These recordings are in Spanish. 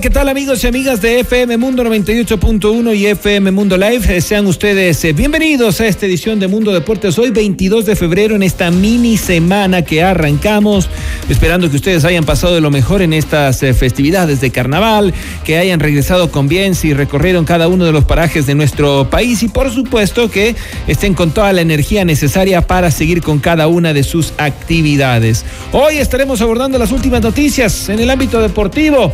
¿Qué tal amigos y amigas de FM Mundo 98.1 y FM Mundo Live? Eh, Sean ustedes eh, bienvenidos a esta edición de Mundo Deportes hoy 22 de febrero en esta mini semana que arrancamos, esperando que ustedes hayan pasado de lo mejor en estas eh, festividades de carnaval, que hayan regresado con bien si recorrieron cada uno de los parajes de nuestro país y por supuesto que estén con toda la energía necesaria para seguir con cada una de sus actividades. Hoy estaremos abordando las últimas noticias en el ámbito deportivo.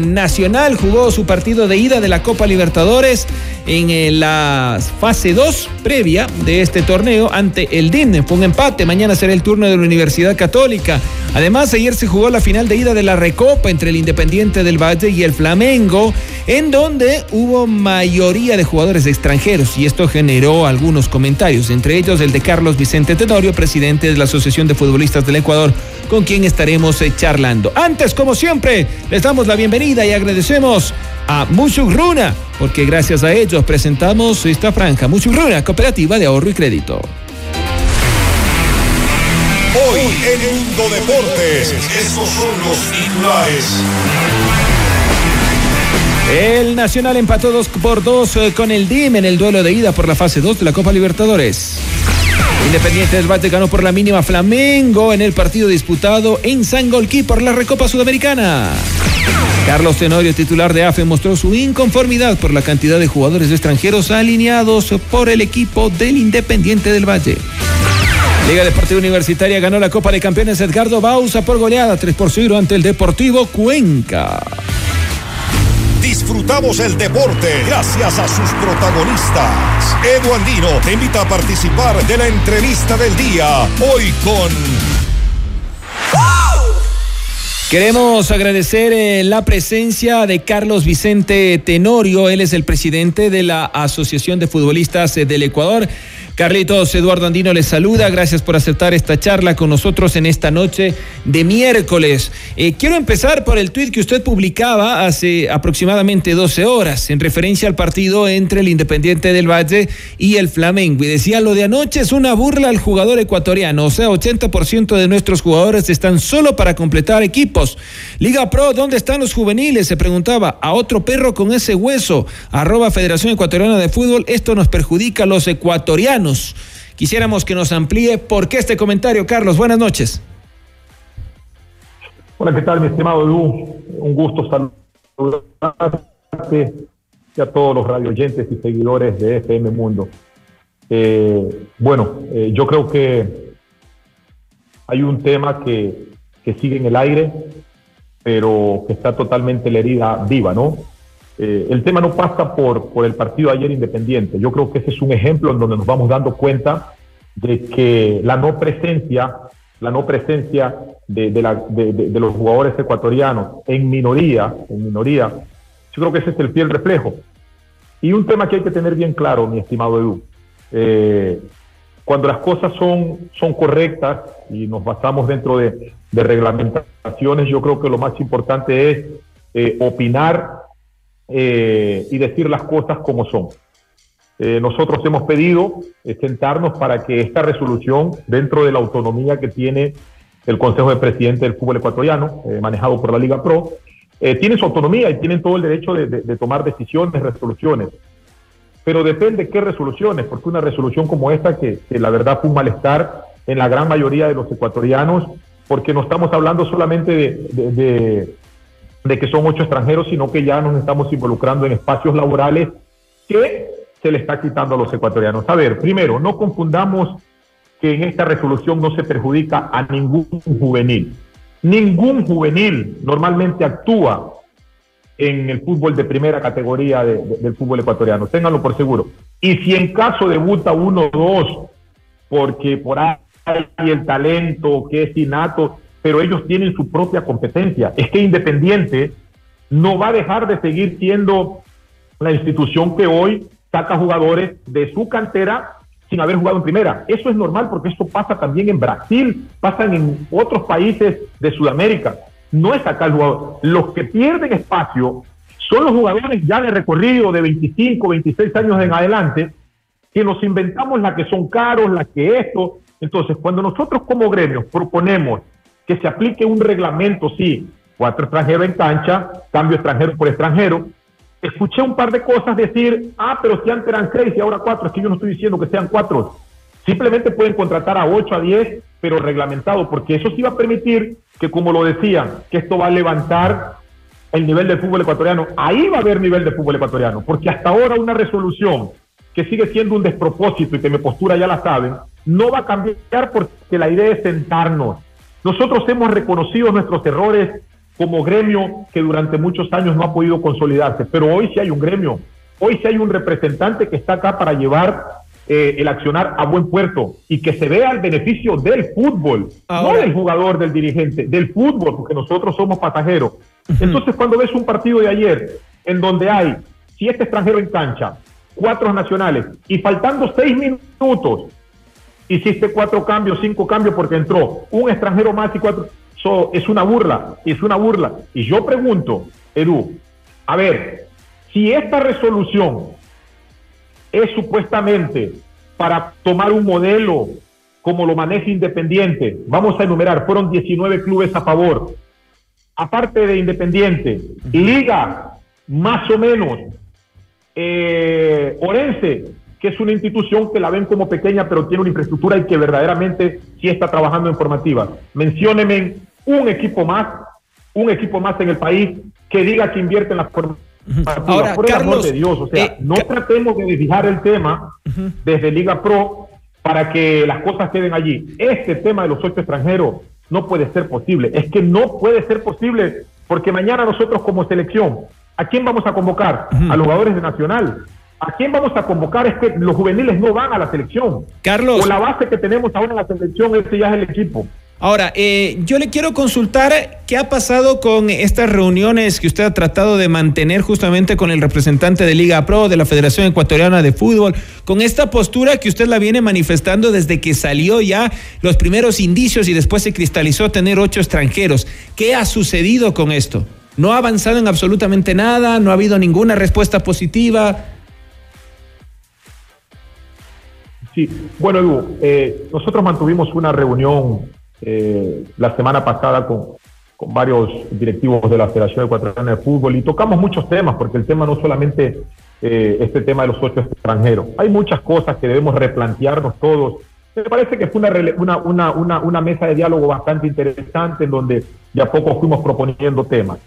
Nacional jugó su partido de ida de la Copa Libertadores en eh, la fase 2 previa de este torneo ante el DIN. Fue un empate. Mañana será el turno de la Universidad Católica. Además, ayer se jugó la final de ida de la Recopa entre el Independiente del Valle y el Flamengo, en donde hubo mayoría de jugadores extranjeros y esto generó algunos comentarios, entre ellos el de Carlos Vicente Tenorio, presidente de la Asociación de Futbolistas del Ecuador, con quien estaremos eh, charlando. Antes, como siempre, les damos la bienvenida y agradecemos a Runa, porque gracias a ellos presentamos esta franja. Runa, Cooperativa de Ahorro y Crédito. Hoy en Mundo Deportes, estos son los titulares. El Nacional empató 2 por 2 eh, con el DIM en el duelo de ida por la fase 2 de la Copa Libertadores. Independiente del Bate ganó por la mínima Flamengo en el partido disputado en Sangolquí por la Recopa Sudamericana. Carlos Tenorio, titular de AFE, mostró su inconformidad por la cantidad de jugadores extranjeros alineados por el equipo del Independiente del Valle. Liga Deportiva Universitaria ganó la Copa de Campeones Edgardo Bausa por goleada 3 por 0 ante el Deportivo Cuenca. Disfrutamos el deporte gracias a sus protagonistas. Edu Andino te invita a participar de la entrevista del día. Hoy con Queremos agradecer eh, la presencia de Carlos Vicente Tenorio, él es el presidente de la Asociación de Futbolistas eh, del Ecuador. Carlitos Eduardo Andino les saluda, gracias por aceptar esta charla con nosotros en esta noche de miércoles. Eh, quiero empezar por el tuit que usted publicaba hace aproximadamente 12 horas en referencia al partido entre el Independiente del Valle y el Flamengo. Y decía, lo de anoche es una burla al jugador ecuatoriano, o sea, 80% de nuestros jugadores están solo para completar equipos. Liga Pro, ¿dónde están los juveniles? Se preguntaba a otro perro con ese hueso, arroba Federación Ecuatoriana de Fútbol, esto nos perjudica a los ecuatorianos. Quisiéramos que nos amplíe por qué este comentario, Carlos. Buenas noches. Hola, ¿qué tal, mi estimado Edu? Un gusto saludarte y a todos los radioyentes y seguidores de FM Mundo. Eh, bueno, eh, yo creo que hay un tema que, que sigue en el aire, pero que está totalmente la herida viva, ¿no? Eh, el tema no pasa por, por el partido ayer independiente. Yo creo que ese es un ejemplo en donde nos vamos dando cuenta de que la no presencia, la no presencia de, de, los jugadores ecuatorianos en minoría, en minoría, yo creo que ese es el fiel reflejo. Y un tema que hay que tener bien claro, mi estimado Edu, eh, cuando las cosas son, son correctas y nos basamos dentro de, reglamentaciones, yo creo que lo más importante es eh, opinar eh, y decir las cosas como son. Eh, nosotros hemos pedido eh, sentarnos para que esta resolución, dentro de la autonomía que tiene el Consejo de Presidentes del Fútbol Ecuatoriano, manejado por la Liga Pro, tiene su autonomía y tienen todo el derecho de, tomar decisiones, resoluciones. Pero depende qué resoluciones, porque una resolución como esta, que, la verdad fue un malestar en la gran mayoría de los ecuatorianos, porque no estamos hablando solamente de que son ocho extranjeros, sino que ya nos estamos involucrando en espacios laborales que se le está quitando a los ecuatorianos. A ver, primero, no confundamos que en esta resolución no se perjudica a ningún juvenil. Ningún juvenil normalmente actúa en el fútbol de primera categoría del fútbol ecuatoriano, ténganlo por seguro. Y si en caso debuta uno o dos, porque por ahí el talento que es innato, pero ellos tienen su propia competencia. Es que Independiente no va a dejar de seguir siendo la institución que hoy saca jugadores de su cantera sin haber jugado en primera. Eso es normal porque esto pasa también en Brasil, pasa en otros países de Sudamérica. No es acá el jugador. Los que pierden espacio son los jugadores ya de recorrido de 25, 26 años en adelante, que nos inventamos las que son caros, las que esto. Entonces, cuando nosotros como gremios proponemos que se aplique un reglamento, sí, cuatro extranjeros en cancha, cambio extranjero por extranjero, escuché un par de cosas decir, ah, pero si antes eran seis y ahora cuatro, es que yo no estoy diciendo que sean cuatro. Simplemente pueden contratar a ocho, a diez, pero reglamentado, porque eso sí va a permitir que, como lo decían, que esto va a levantar el nivel del fútbol ecuatoriano. Ahí va a haber nivel de fútbol ecuatoriano, porque hasta ahora una resolución que sigue siendo un despropósito y que mi postura ya la saben, no va a cambiar porque la idea es sentarnos. Nosotros hemos reconocido nuestros errores como gremio que durante muchos años no ha podido consolidarse, pero hoy sí hay un gremio, hoy sí hay un representante que está acá para llevar eh, el accionar a buen puerto y que se vea el beneficio del fútbol, no del jugador, del dirigente, del fútbol, porque nosotros somos pasajeros. Entonces, cuando ves un partido de ayer en donde hay siete extranjeros en cancha, cuatro nacionales, y faltando seis minutos, hiciste cuatro cambios, cinco cambios porque entró un extranjero más y cuatro es una burla, es una burla. Y yo pregunto, Edu, a ver, si esta resolución es supuestamente para tomar un modelo como lo maneja Independiente, vamos a enumerar, fueron 19 clubes a favor. Aparte de Independiente, Liga, más o menos, eh, Orense, que es una institución que la ven como pequeña, pero tiene una infraestructura y que verdaderamente sí está trabajando en formativa. Mencióneme un equipo más, un equipo más en el país que diga que invierte en la formativa. Ahora, por el amor de Dios, o sea, eh, no tratemos de desviar el tema desde Liga Pro para que las cosas queden allí. Este tema de los ocho extranjeros no puede ser posible. Es que no puede ser posible porque mañana nosotros como selección, ¿a quién vamos a convocar? A los jugadores de Nacional. ¿A quién vamos a convocar? Es que los juveniles no van a la selección. Carlos. O la base que tenemos ahora en la selección, ese ya es el equipo. Ahora, eh, yo le quiero consultar qué ha pasado con estas reuniones que usted ha tratado de mantener justamente con el representante de Liga Pro, de la Federación Ecuatoriana de Fútbol, con esta postura que usted la viene manifestando desde que salió ya los primeros indicios y después se cristalizó tener ocho extranjeros. ¿Qué ha sucedido con esto? ¿No ha avanzado en absolutamente nada? ¿No ha habido ninguna respuesta positiva? Sí, bueno, Edu, eh, nosotros mantuvimos una reunión eh, la semana pasada con, con, varios directivos de la Federación Ecuatoriana de Fútbol y tocamos muchos temas, porque el tema no solamente eh, este tema de los ocho extranjeros, hay muchas cosas que debemos replantearnos todos. Me parece que fue una, una, una, una, mesa de diálogo bastante interesante en donde de a poco fuimos proponiendo temas.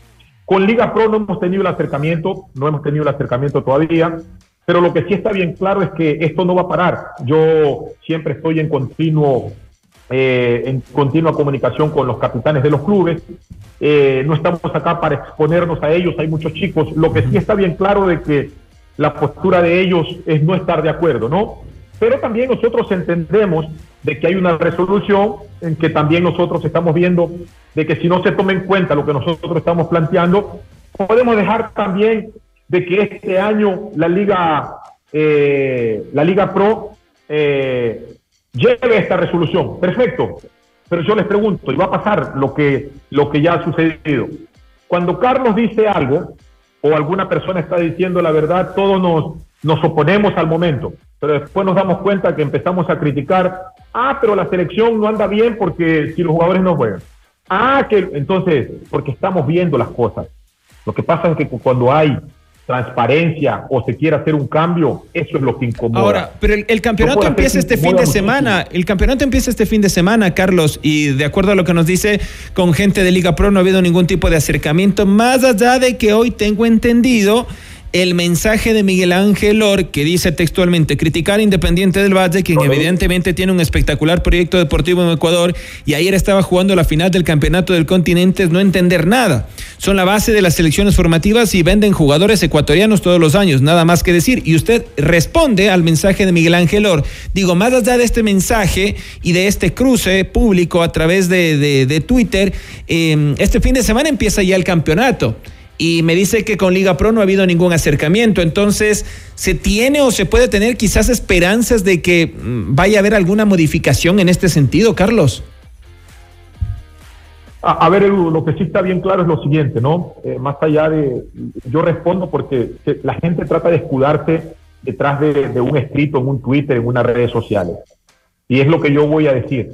Con Liga Pro no hemos tenido el acercamiento, no hemos tenido el acercamiento todavía, pero lo que sí está bien claro es que esto no va a parar. Yo siempre estoy en continuo eh, en continua comunicación con los capitanes de los clubes. Eh, no estamos acá para exponernos a ellos, hay muchos chicos. Lo que sí está bien claro de que la postura de ellos es no estar de acuerdo, ¿no? Pero también nosotros entendemos de que hay una resolución en que también nosotros estamos viendo de que si no se toma en cuenta lo que nosotros estamos planteando, podemos dejar también de que este año la Liga, eh, la Liga Pro eh, lleve esta resolución. Perfecto. Pero yo les pregunto, y va a pasar lo que, lo que ya ha sucedido. Cuando Carlos dice algo, o alguna persona está diciendo la verdad, todos nos, nos oponemos al momento. Pero después nos damos cuenta que empezamos a criticar, ah, pero la selección no anda bien porque si los jugadores no juegan. Ah, que entonces, porque estamos viendo las cosas. Lo que pasa es que cuando hay transparencia o se quiere hacer un cambio, eso es lo que incomoda. Ahora, pero el, campeonato empieza este fin de semana, el campeonato empieza este fin de semana, Carlos, y de acuerdo a lo que nos dice con gente de Liga Pro no ha habido ningún tipo de acercamiento, más allá de que hoy tengo entendido el mensaje de Miguel Ángel Or, que dice textualmente, criticar Independiente del Valle, quien evidentemente tiene un espectacular proyecto deportivo en Ecuador y ayer estaba jugando la final del Campeonato del Continente, es no entender nada. Son la base de las selecciones formativas y venden jugadores ecuatorianos todos los años, nada más que decir. Y usted responde al mensaje de Miguel Ángel Or. Digo, más allá de este mensaje y de este cruce público a través de, Twitter, eh, este fin de semana empieza ya el campeonato y me dice que con Liga Pro no ha habido ningún acercamiento. Entonces, ¿se tiene o se puede tener quizás esperanzas de que mm, vaya a haber alguna modificación en este sentido, Carlos? A, ver, lo que sí está bien claro es lo siguiente, ¿no? Eh, más allá de, yo respondo porque la gente trata de escudarse detrás de, un escrito en un Twitter, en unas redes sociales. Y es lo que yo voy a decir.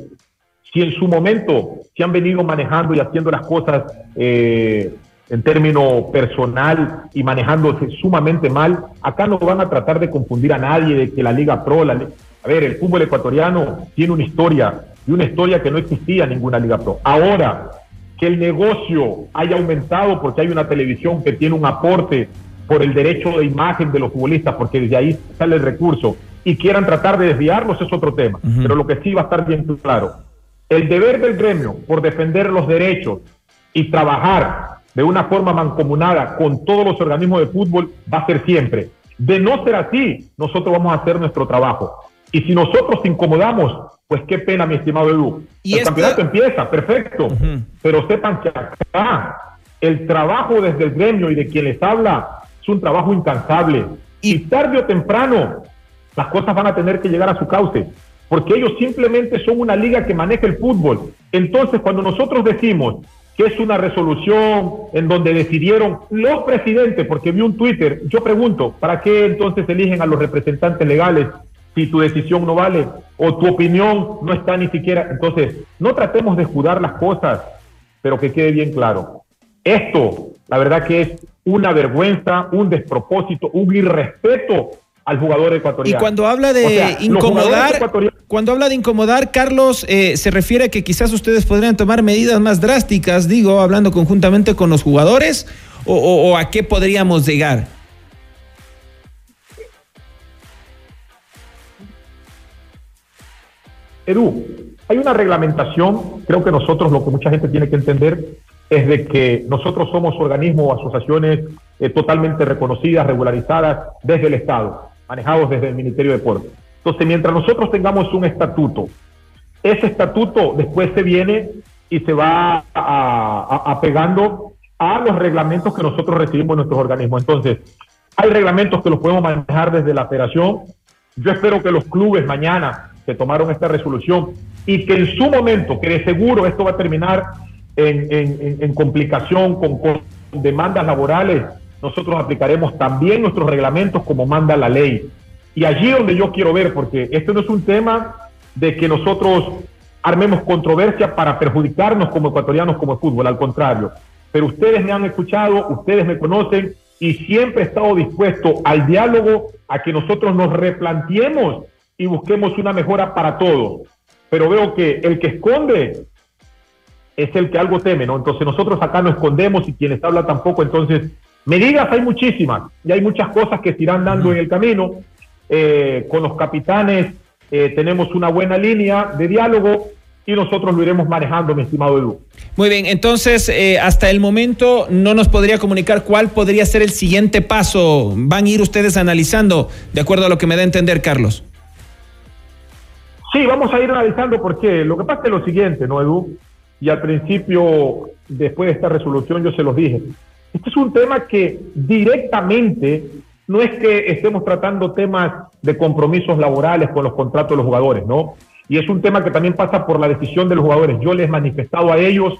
Si en su momento se han venido manejando y haciendo las cosas eh, en término personal y manejándose sumamente mal, acá no van a tratar de confundir a nadie de que la Liga Pro, la, a ver, el fútbol ecuatoriano tiene una historia y una historia que no existía en ninguna Liga Pro. Ahora, que el negocio haya aumentado porque hay una televisión que tiene un aporte por el derecho de imagen de los futbolistas, porque desde ahí sale el recurso, y quieran tratar de desviarlos es otro tema. Pero lo que sí va a estar bien claro, el deber del gremio por defender los derechos y trabajar de una forma mancomunada con todos los organismos de fútbol va a ser siempre. De no ser así, nosotros vamos a hacer nuestro trabajo. Y si nosotros te incomodamos, pues qué pena, mi estimado Edu. ¿Y el campeonato empieza, perfecto. Pero sepan que acá el trabajo desde el gremio y de quien les habla es un trabajo incansable. Y tarde o temprano, las cosas van a tener que llegar a su cauce. Porque ellos simplemente son una liga que maneja el fútbol. Entonces, cuando nosotros decimos que es una resolución en donde decidieron los presidentes, porque vi un Twitter, yo pregunto, ¿para qué entonces eligen a los representantes legales si tu decisión no vale o tu opinión no está ni siquiera? Entonces, no tratemos de escudar las cosas, pero que quede bien claro. Esto, la verdad que es una vergüenza, un despropósito, un irrespeto al jugador ecuatoriano. Y cuando habla de incomodar, cuando habla de incomodar, Carlos, eh, se refiere a que quizás ustedes podrían tomar medidas más drásticas, digo, hablando conjuntamente con los jugadores, o, a qué podríamos llegar. Edu, hay una reglamentación, creo que nosotros lo que mucha gente tiene que entender es de que nosotros somos organismos o asociaciones eh, totalmente reconocidas, regularizadas desde el Estado manejados desde el Ministerio de Deportes. Entonces, mientras nosotros tengamos un estatuto, ese estatuto después se viene y se va apegando a, a, los reglamentos que nosotros recibimos en nuestros organismos. Entonces, hay reglamentos que los podemos manejar desde la federación. Yo espero que los clubes mañana que tomaron esta resolución y que en su momento, que de seguro esto va a terminar en, complicación, con demandas laborales, nosotros aplicaremos también nuestros reglamentos como manda la ley. Y allí donde yo quiero ver, porque esto no es un tema de que nosotros armemos controversia para perjudicarnos como ecuatorianos como fútbol, al contrario. Pero ustedes me han escuchado, ustedes me conocen y siempre he estado dispuesto al diálogo, a que nosotros nos replanteemos y busquemos una mejora para todos. Pero veo que el que esconde es el que algo teme, ¿no? Entonces nosotros acá no escondemos y quienes habla tampoco, entonces Medidas hay muchísimas y hay muchas cosas que se irán dando en el camino. Eh, con los capitanes eh, tenemos una buena línea de diálogo y nosotros lo iremos manejando, mi estimado Edu. Muy bien, entonces eh, hasta el momento no nos podría comunicar cuál podría ser el siguiente paso. Van a ir ustedes analizando, de acuerdo a lo que me da a entender, Carlos. Sí, vamos a ir analizando porque lo que pasa es lo siguiente, ¿no, Edu? Y al principio, después de esta resolución, yo se los dije. Este es un tema que directamente no es que estemos tratando temas de compromisos laborales con los contratos de los jugadores, ¿no? Y es un tema que también pasa por la decisión de los jugadores. Yo les he manifestado a ellos,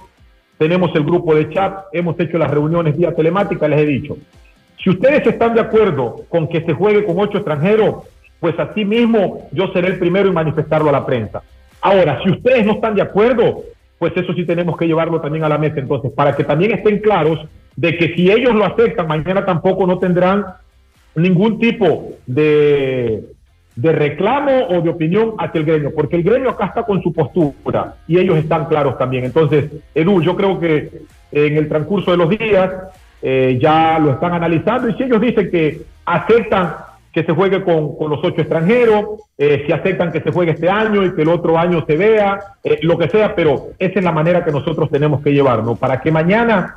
tenemos el grupo de chat, hemos hecho las reuniones vía telemática, les he dicho, si ustedes están de acuerdo con que se juegue con ocho extranjeros, pues así mismo yo seré el primero en manifestarlo a la prensa. Ahora, si ustedes no están de acuerdo, pues eso sí tenemos que llevarlo también a la mesa. Entonces, para que también estén claros de que si ellos lo aceptan, mañana tampoco no tendrán ningún tipo de, de reclamo o de opinión hacia el gremio, porque el gremio acá está con su postura y ellos están claros también. Entonces, Edu, yo creo que en el transcurso de los días eh, ya lo están analizando y si ellos dicen que aceptan que se juegue con, con los ocho extranjeros, eh, si aceptan que se juegue este año y que el otro año se vea, eh, lo que sea, pero esa es la manera que nosotros tenemos que llevarnos, para que mañana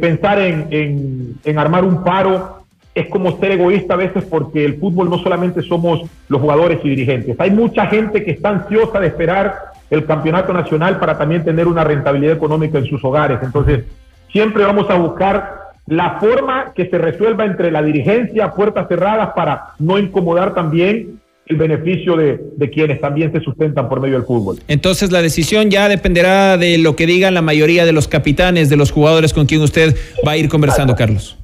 pensar en, en, en armar un paro es como ser egoísta a veces porque el fútbol no solamente somos los jugadores y dirigentes, hay mucha gente que está ansiosa de esperar el campeonato nacional para también tener una rentabilidad económica en sus hogares. Entonces, siempre vamos a buscar la forma que se resuelva entre la dirigencia, puertas cerradas, para no incomodar también el beneficio de, quienes también se sustentan por medio del fútbol. Entonces la decisión ya dependerá de lo que digan la mayoría de los capitanes, de los jugadores con quien usted va a ir conversando, Carlos.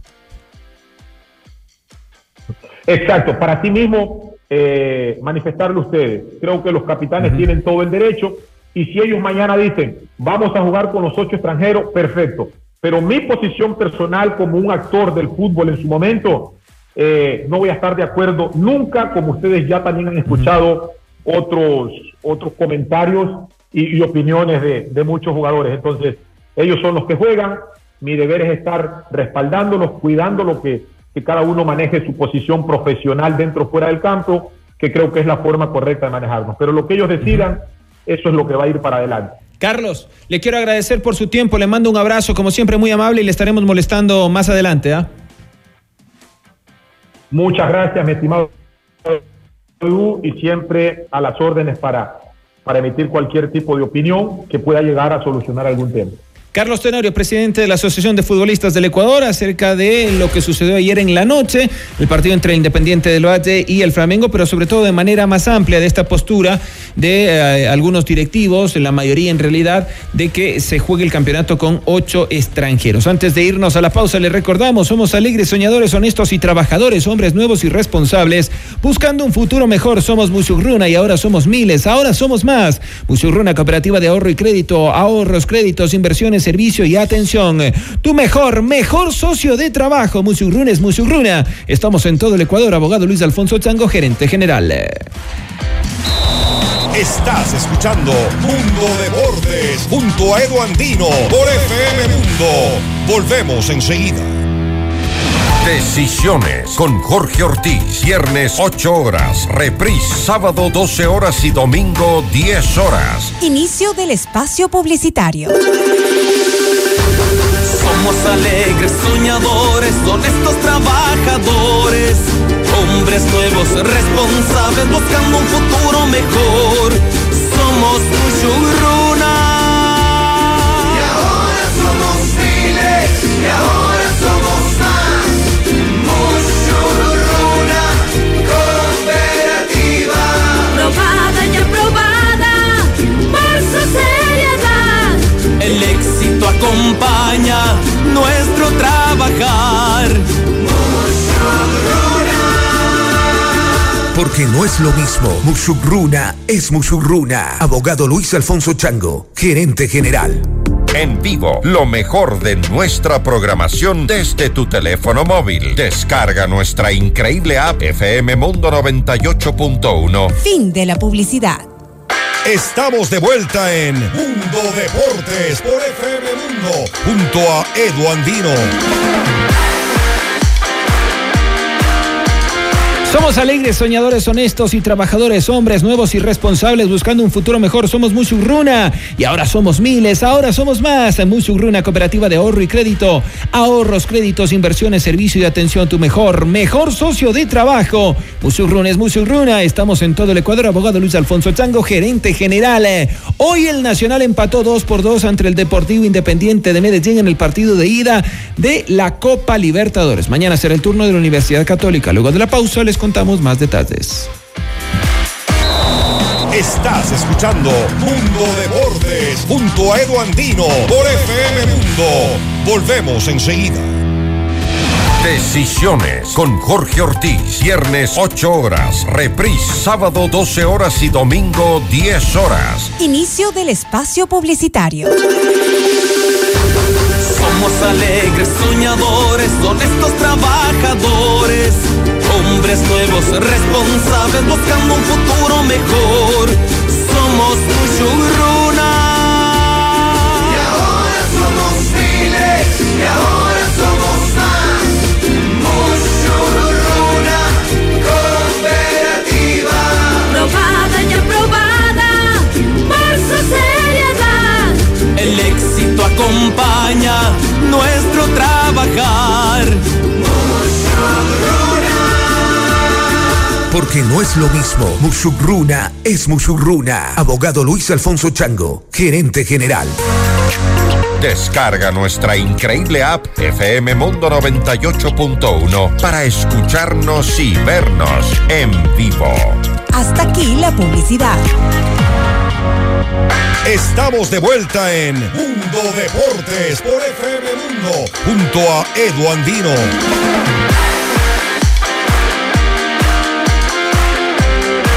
Exacto, para sí mismo eh, manifestarlo ustedes. Creo que los capitanes tienen todo el derecho y si ellos mañana dicen, vamos a jugar con los ocho extranjeros, perfecto. Pero mi posición personal como un actor del fútbol en su momento, eh, no voy a estar de acuerdo nunca, como ustedes ya también han escuchado otros, otros comentarios y, opiniones de, muchos jugadores. Entonces, ellos son los que juegan, mi deber es estar respaldándolos, cuidando lo que, que cada uno maneje su posición profesional dentro o fuera del campo, que creo que es la forma correcta de manejarnos. Pero lo que ellos decidan, eso es lo que va a ir para adelante. Carlos, le quiero agradecer por su tiempo, le mando un abrazo, como siempre, muy amable y le estaremos molestando más adelante. ¿ah? Muchas gracias, mi estimado y siempre a las órdenes para, para emitir cualquier tipo de opinión que pueda llegar a solucionar algún tema. Carlos Tenorio, presidente de la Asociación de Futbolistas del Ecuador, acerca de lo que sucedió ayer en la noche, el partido entre el Independiente del Valle y el Flamengo, pero sobre todo de manera más amplia de esta postura de eh, algunos directivos, la mayoría en realidad, de que se juegue el campeonato con ocho extranjeros. Antes de irnos a la pausa, les recordamos, somos alegres, soñadores, honestos y trabajadores, hombres nuevos y responsables, buscando un futuro mejor. Somos Musurruna y ahora somos miles, ahora somos más. Musurruna, cooperativa de ahorro y crédito, ahorros, créditos, inversiones servicio y atención. Tu mejor, mejor socio de trabajo, Musurruna es Musurruna. Estamos en todo el Ecuador, abogado Luis Alfonso Chango, gerente general. Estás escuchando Mundo Deportes junto a Edu Andino por FM Mundo. Volvemos enseguida. Decisiones con Jorge Ortiz. Viernes 8 horas. Reprise sábado 12 horas y domingo 10 horas. Inicio del espacio publicitario. Somos alegres, soñadores, honestos trabajadores. Hombres nuevos, responsables, buscando un futuro mejor. Es lo mismo. Musurruna es Musurruna. Abogado Luis Alfonso Chango, gerente general. En vivo, lo mejor de nuestra programación desde tu teléfono móvil. Descarga nuestra increíble app FM Mundo 98.1. Fin de la publicidad. Estamos de vuelta en Mundo Deportes por FM Mundo junto a Edu Andino. Somos alegres, soñadores, honestos y trabajadores, hombres nuevos y responsables buscando un futuro mejor. Somos Musurruna y ahora somos miles, ahora somos más. Musurruna, cooperativa de ahorro y crédito. Ahorros, créditos, inversiones, servicio y atención. Tu mejor, mejor socio de trabajo. Musurruna es Musurruna. Estamos en todo el Ecuador. Abogado Luis Alfonso Chango, gerente general. Hoy el Nacional empató 2 por 2 ante el Deportivo Independiente de Medellín en el partido de ida de la Copa Libertadores. Mañana será el turno de la Universidad Católica. Luego de la pausa les contamos más detalles. Estás escuchando Mundo Deportes junto a Edu Andino por FM Mundo. Volvemos enseguida. Decisiones con Jorge Ortiz. Viernes 8 horas. Reprise sábado 12 horas y domingo 10 horas. Inicio del espacio publicitario. Somos alegres, soñadores, honestos trabajadores. Hombres nuevos, responsables, buscando un futuro mejor. Somos Mushuruna. Y ahora somos miles, y ahora no es lo mismo. Musugruna es Musugruna. Abogado Luis Alfonso Chango, gerente general. Descarga nuestra increíble app FM Mundo 98.1 para escucharnos y vernos en vivo. Hasta aquí la publicidad. Estamos de vuelta en Mundo Deportes por FM Mundo junto a Edu Andino.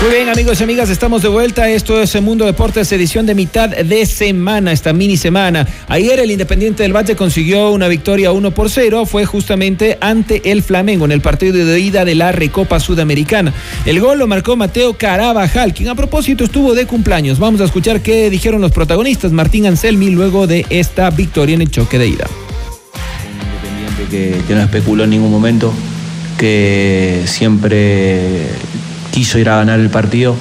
Muy bien, amigos y amigas, estamos de vuelta. Esto es el Mundo Deportes, edición de mitad de semana, esta mini semana. Ayer el Independiente del Valle consiguió una victoria 1 por 0. Fue justamente ante el Flamengo en el partido de ida de la Recopa Sudamericana. El gol lo marcó Mateo Carabajal, quien a propósito estuvo de cumpleaños. Vamos a escuchar qué dijeron los protagonistas, Martín Anselmi, luego de esta victoria en el choque de ida. Independiente que no especuló en ningún momento, que siempre quiso ir a ganar el partido,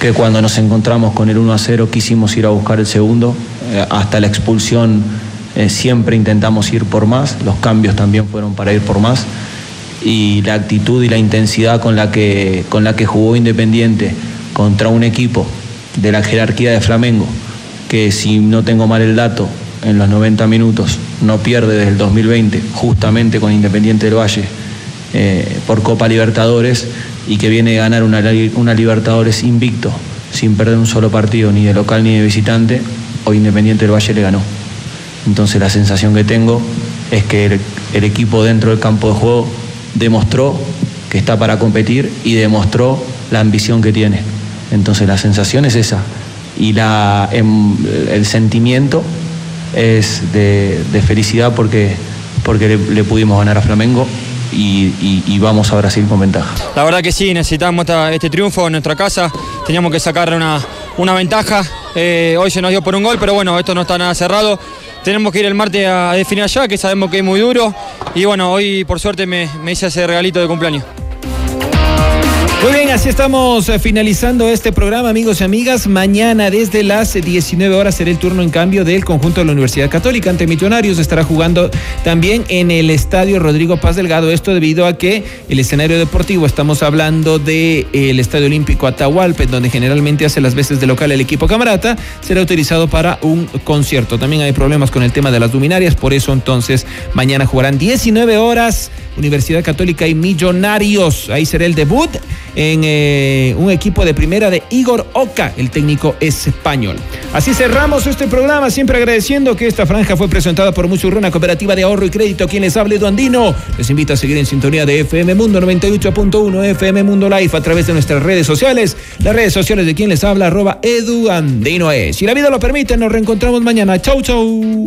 que cuando nos encontramos con el 1 a 0 quisimos ir a buscar el segundo, eh, hasta la expulsión eh, siempre intentamos ir por más, los cambios también fueron para ir por más. Y la actitud y la intensidad con la que, con la que jugó Independiente contra un equipo de la jerarquía de Flamengo, que si no tengo mal el dato, en los 90 minutos no pierde desde el 2020, justamente con Independiente del Valle eh, por Copa Libertadores, y que viene a ganar una, una Libertadores invicto, sin perder un solo partido, ni de local ni de visitante, hoy Independiente del Valle le ganó. Entonces la sensación que tengo es que el, equipo dentro del campo de juego demostró que está para competir y demostró la ambición que tiene. Entonces la sensación es esa. Y la, em, el sentimiento es de, felicidad porque, porque le pudimos ganar a Flamengo y, vamos a Brasil con ventaja. La verdad que sí, necesitamos este triunfo en nuestra casa, teníamos que sacar una, una ventaja, eh, hoy se nos dio por un gol, pero bueno, esto no está nada cerrado, tenemos que ir el martes a definir allá, que sabemos que es muy duro, y bueno, hoy por suerte me, me hice ese regalito de cumpleaños. Muy bien, así estamos eh, finalizando este programa, amigos y amigas. Mañana desde las 19 horas será el turno en cambio del conjunto de la Universidad Católica ante Millonarios. Estará jugando también en el estadio Rodrigo Paz Delgado. Esto debido a que el escenario deportivo, estamos hablando del el Estadio Olímpico Atahualpe, donde generalmente hace las veces de local el equipo camarata, será utilizado para un concierto. También hay problemas con el tema de las luminarias, por eso entonces mañana jugarán 19 horas Universidad Católica y Millonarios. Ahí será el debut en eh, un equipo de primera de Igor Oca, el técnico español. Así cerramos este programa, siempre agradeciendo que esta franja fue presentada por Muchurrona Cooperativa de Ahorro y Crédito. Quien les hable, Andino. Les invito a seguir en sintonía de FM Mundo 98.1, FM Mundo Live a través de nuestras redes sociales. Las redes sociales de quien les habla, arroba Edu Andino es. Si la vida lo permite, nos reencontramos mañana. Chau, chau.